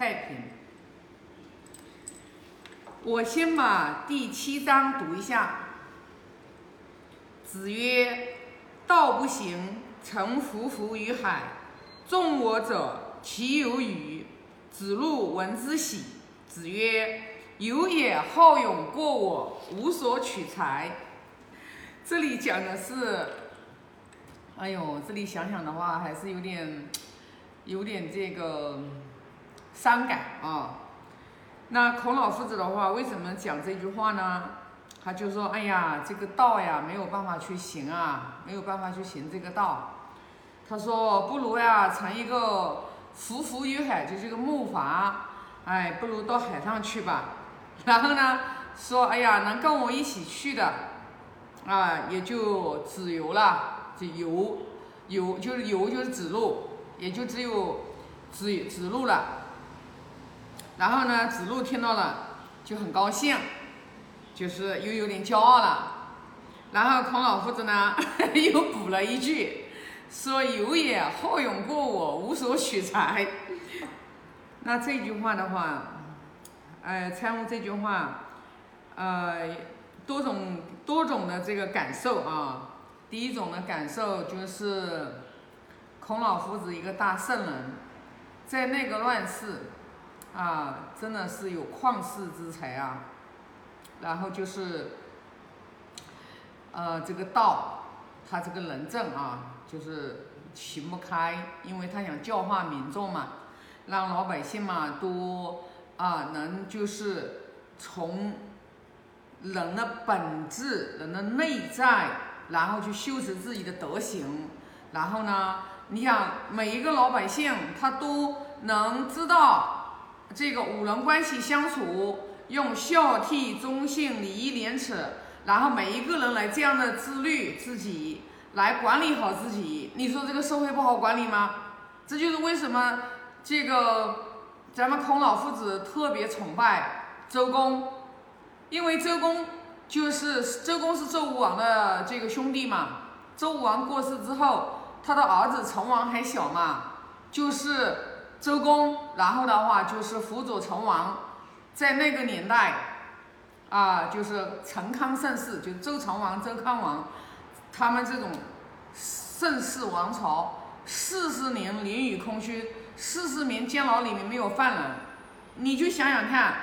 太平。我先把第七章读一下。子曰：“道不行，诚夫浮于海。众我者，其有与？”子路闻之喜。子曰：“有也好勇过我，无所取材。”这里讲的是，哎呦，这里想想的话，还是有点，有点这个伤感啊。那孔老夫子的话，为什么讲这句话呢？他就说：“哎呀，这个道呀，没有办法去行啊，没有办法去行这个道。”他说：“不如呀，乘一个浮浮于海，就这个木筏，哎，不如到海上去吧。然后呢，说：哎呀，能跟我一起去的，啊，也就子游了，就游游就是游就是子路，也就只有子子路了。然后呢，子路听到了就很高兴。”就是又有点骄傲了，然后孔老夫子呢 又补了一句，说有也好勇过我，无所取材。那这句话的话，呃，参悟这句话，呃，多种多种的这个感受啊。第一种的感受就是，孔老夫子一个大圣人，在那个乱世，啊，真的是有旷世之才啊。然后就是，呃，这个道，他这个人政啊，就是行不开，因为他想教化民众嘛，让老百姓嘛都啊能就是从人的本质、人的内在，然后去修持自己的德行。然后呢，你想每一个老百姓他都能知道这个五人关系相处。用孝悌忠信礼义廉耻，然后每一个人来这样的自律自己，来管理好自己。你说这个社会不好管理吗？这就是为什么这个咱们孔老夫子特别崇拜周公，因为周公就是周公是周武王的这个兄弟嘛。周武王过世之后，他的儿子成王还小嘛，就是周公，然后的话就是辅佐成王。在那个年代，啊，就是成康盛世，就周成王、周康王，他们这种盛世王朝，四十年囹圄空虚，四十年监牢里面没有犯人，你就想想看，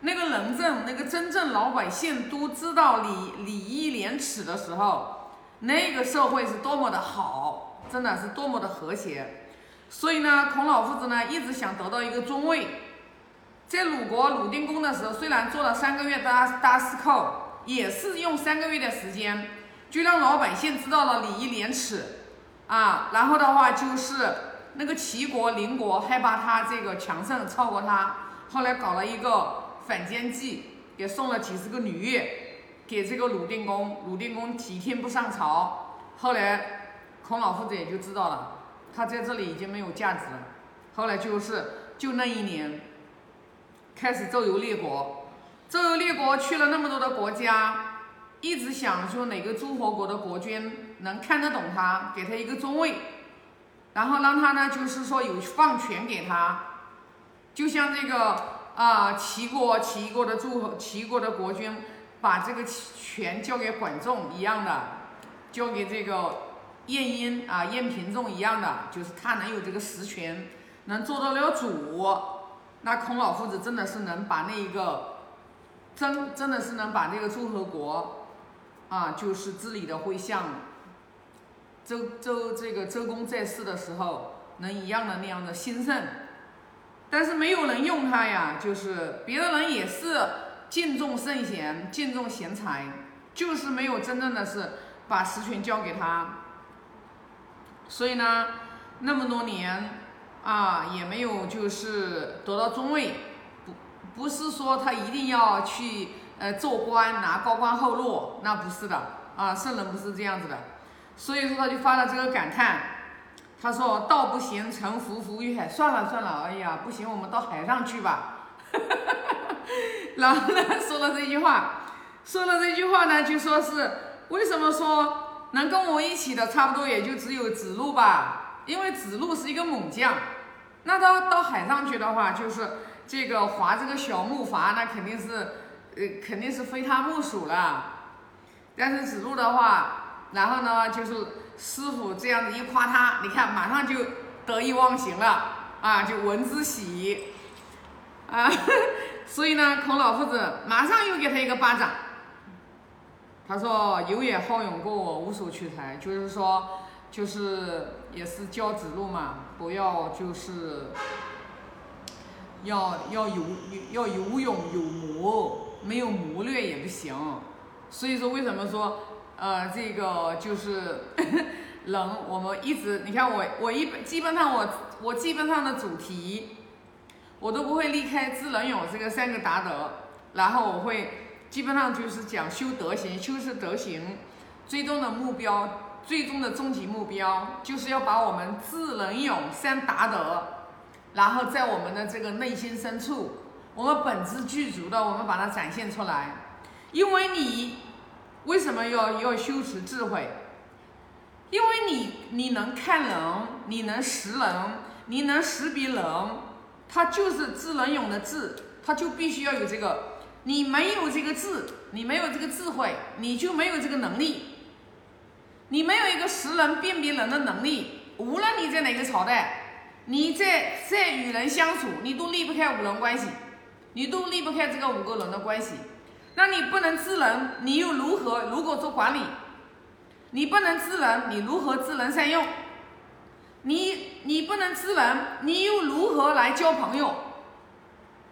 那个人政，那个真正老百姓都知道礼礼义廉耻的时候，那个社会是多么的好，真的是多么的和谐。所以呢，孔老夫子呢一直想得到一个中位。在鲁国鲁定公的时候，虽然做了三个月大大司寇，也是用三个月的时间，就让老百姓知道了礼义廉耻啊。然后的话就是那个齐国邻国害怕他这个强盛超过他，后来搞了一个反间计，也送了几十个女乐给这个鲁定公。鲁定公几天不上朝，后来孔老夫子也就知道了，他在这里已经没有价值了。后来就是就那一年。开始周游列国，周游列国去了那么多的国家，一直想说哪个诸侯国的国君能看得懂他，给他一个中位，然后让他呢就是说有放权给他，就像这个啊齐国齐国的诸侯齐国的国君把这个权交给管仲一样的，交给这个晏婴啊晏平仲一样的，就是他能有这个实权，能做到了主。那孔老夫子真的是能把那一个，真真的是能把这个诸侯国，啊，就是治理的会像周周这个周公在世的时候能一样的那样的兴盛，但是没有人用他呀，就是别的人也是敬重圣贤，敬重贤才，就是没有真正的是把实权交给他，所以呢，那么多年。啊，也没有就是得到中位，不不是说他一定要去呃做官拿高官厚禄，那不是的啊，圣人不是这样子的，所以说他就发了这个感叹，他说道不行，沉浮浮于海，算了算了，哎呀不行，我们到海上去吧，然后呢说了这句话，说了这句话呢就说是为什么说能跟我一起的差不多也就只有子路吧。因为子路是一个猛将，那到到海上去的话，就是这个划这个小木筏，那肯定是，呃，肯定是非他莫属了。但是子路的话，然后呢，就是师傅这样子一夸他，你看马上就得意忘形了啊，就闻之喜啊。所以呢，孔老夫子马上又给他一个巴掌。他说：“有也好勇过我，无所取材。”就是说，就是也是教子路嘛，不要就是要要有要有勇有谋，没有谋略也不行。所以说，为什么说呃这个就是 人，我们一直你看我我一基本上我我基本上的主题，我都不会离开知能勇这个三个达德，然后我会。基本上就是讲修德行，修是德行，最终的目标，最终的终极目标，就是要把我们智能勇三达德，然后在我们的这个内心深处，我们本质具足的，我们把它展现出来。因为你为什么要要修持智慧？因为你你能看人，你能识人，你能识别人，它就是智能勇的智，它就必须要有这个。你没有这个智，你没有这个智慧，你就没有这个能力。你没有一个识人辨别人的能力，无论你在哪个朝代，你在在与人相处，你都离不开五伦关系，你都离不开这个五个人的关系。那你不能治人，你又如何？如果做管理，你不能治人，你如何知人善用？你你不能治人，你又如何来交朋友？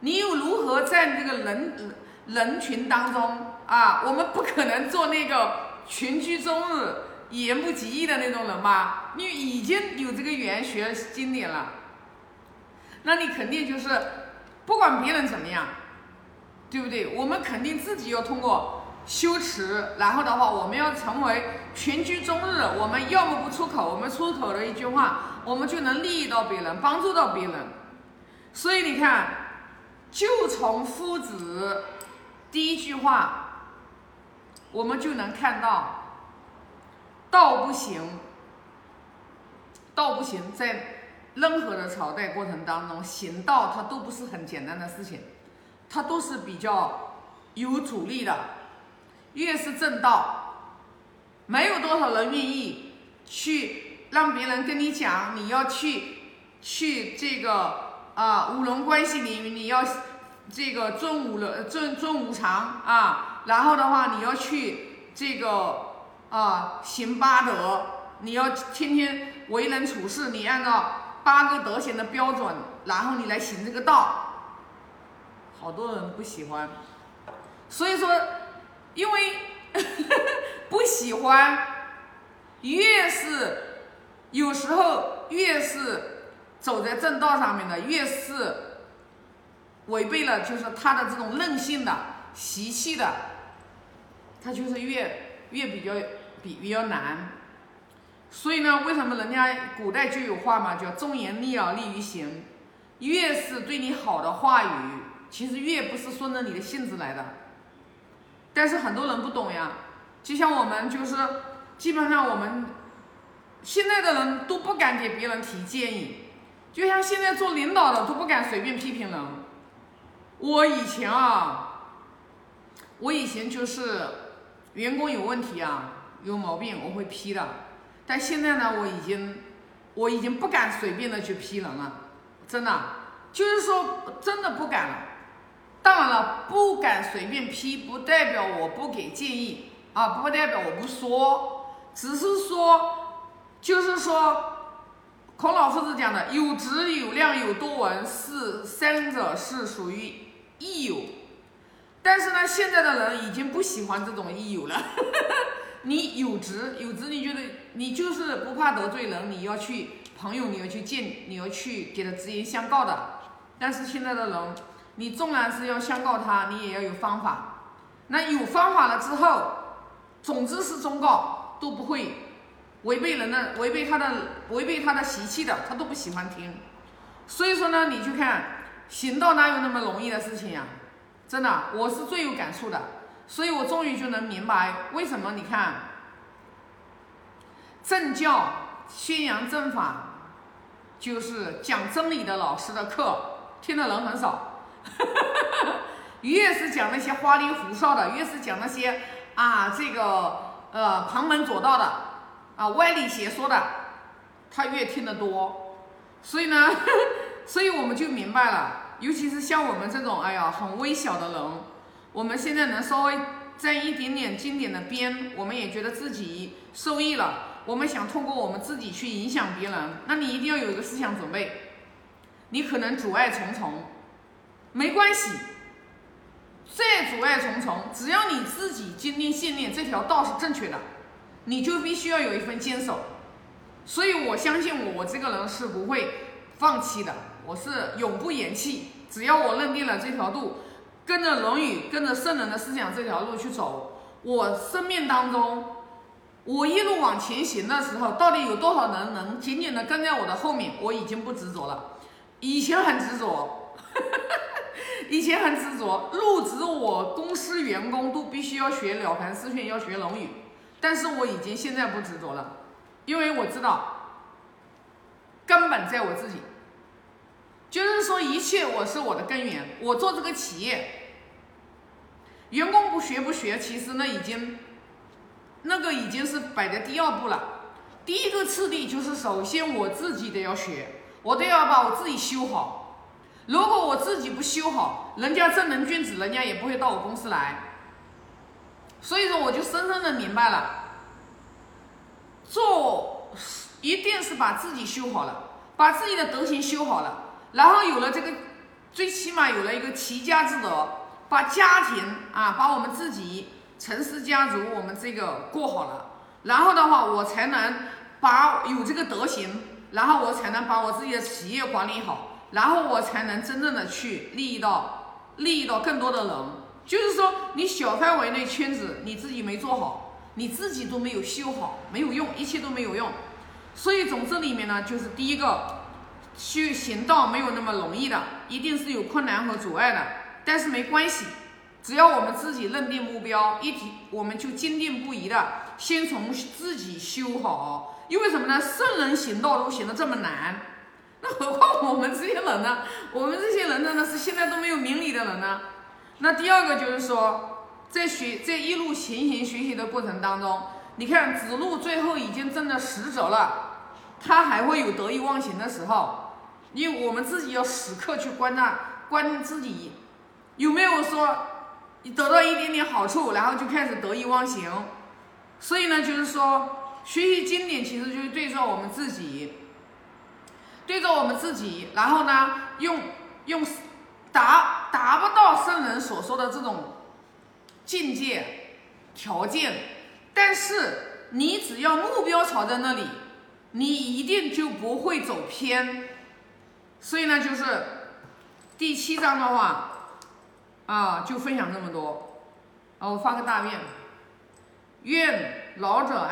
你又如何在这个人人群当中啊？我们不可能做那个群居终日、言不及义的那种人吧？你已经有这个语言学经典了，那你肯定就是不管别人怎么样，对不对？我们肯定自己要通过修持，然后的话，我们要成为群居终日。我们要么不出口，我们出口的一句话，我们就能利益到别人，帮助到别人。所以你看。就从夫子第一句话，我们就能看到，道不行，道不行，在任何的朝代过程当中，行道它都不是很简单的事情，它都是比较有阻力的。越是正道，没有多少人愿意去让别人跟你讲，你要去去这个。啊，五伦关系里面，你要这个尊五伦，尊尊五常啊。然后的话，你要去这个啊行八德，你要天天为人处事，你按照八个德行的标准，然后你来行这个道。好多人不喜欢，所以说，因为 不喜欢，越是有时候越是。走在正道上面的，越是违背了，就是他的这种任性的习气的，他就是越越比较比比较难。所以呢，为什么人家古代就有话嘛，叫忠言逆耳利于行。越是对你好的话语，其实越不是顺着你的性子来的。但是很多人不懂呀，就像我们就是基本上我们现在的人都不敢给别人提建议。就像现在做领导的都不敢随便批评人。我以前啊，我以前就是员工有问题啊，有毛病我会批的。但现在呢，我已经我已经不敢随便的去批人了，真的，就是说真的不敢了。当然了，不敢随便批，不代表我不给建议啊，不代表我不说，只是说，就是说。孔老夫子讲的有质有量有多闻是三者是属于益友，但是呢，现在的人已经不喜欢这种益友了。你有质有质，你觉得你就是不怕得罪人，你要去朋友，你要去见，你要去给他直言相告的。但是现在的人，你纵然是要相告他，你也要有方法。那有方法了之后，总之是忠告都不会。违背人的、违背他的、违背他的习气的，他都不喜欢听。所以说呢，你去看行道哪有那么容易的事情呀？真的，我是最有感触的。所以我终于就能明白为什么你看正教宣扬正法，就是讲真理的老师的课，听的人很少。越是讲那些花里胡哨的，越是讲那些啊这个呃旁门左道的啊歪理邪说的，他越听得多。所以呢，所以我们就明白了，尤其是像我们这种哎呀很微小的人，我们现在能稍微沾一点点经典的边，我们也觉得自己受益了。我们想通过我们自己去影响别人，那你一定要有一个思想准备，你可能阻碍重重，没关系。再阻碍重重，只要你自己坚定信念，这条道是正确的，你就必须要有一份坚守。所以我相信我，我这个人是不会放弃的，我是永不言弃。只要我认定了这条路，跟着《论语》、跟着圣人的思想这条路去走，我生命当中，我一路往前行的时候，到底有多少人能紧紧的跟在我的后面？我已经不执着了，以前很执着。以前很执着，入职我公司员工都必须要学了凡四训，要学《论语》，但是我已经现在不执着了，因为我知道根本在我自己，就是说一切我是我的根源，我做这个企业，员工不学不学，其实呢已经那个已经是摆在第二步了，第一个次第就是首先我自己得要学，我得要把我自己修好。如果我自己不修好，人家正人君子，人家也不会到我公司来。所以说，我就深深的明白了，做一定是把自己修好了，把自己的德行修好了，然后有了这个，最起码有了一个齐家之德，把家庭啊，把我们自己陈氏家族我们这个过好了，然后的话，我才能把有这个德行，然后我才能把我自己的企业管理好。然后我才能真正的去利益到利益到更多的人，就是说你小范围内圈子你自己没做好，你自己都没有修好，没有用，一切都没有用。所以总之里面呢，就是第一个，去行道没有那么容易的，一定是有困难和阻碍的。但是没关系，只要我们自己认定目标，一提我们就坚定不移的先从自己修好。因为什么呢？圣人行道都行得这么难。那何况我们这些人呢？我们这些人呢，是现在都没有明理的人呢。那第二个就是说，在学在一路勤行学习的过程当中，你看子路最后已经真的十折了，他还会有得意忘形的时候。因为我们自己要时刻去观察，观自己有没有说你得到一点点好处，然后就开始得意忘形。所以呢，就是说学习经典其实就是对照我们自己。对着我们自己，然后呢，用用达达不到圣人所说的这种境界条件，但是你只要目标朝在那里，你一定就不会走偏。所以呢，就是第七章的话，啊，就分享这么多。啊，我发个大愿，愿老者。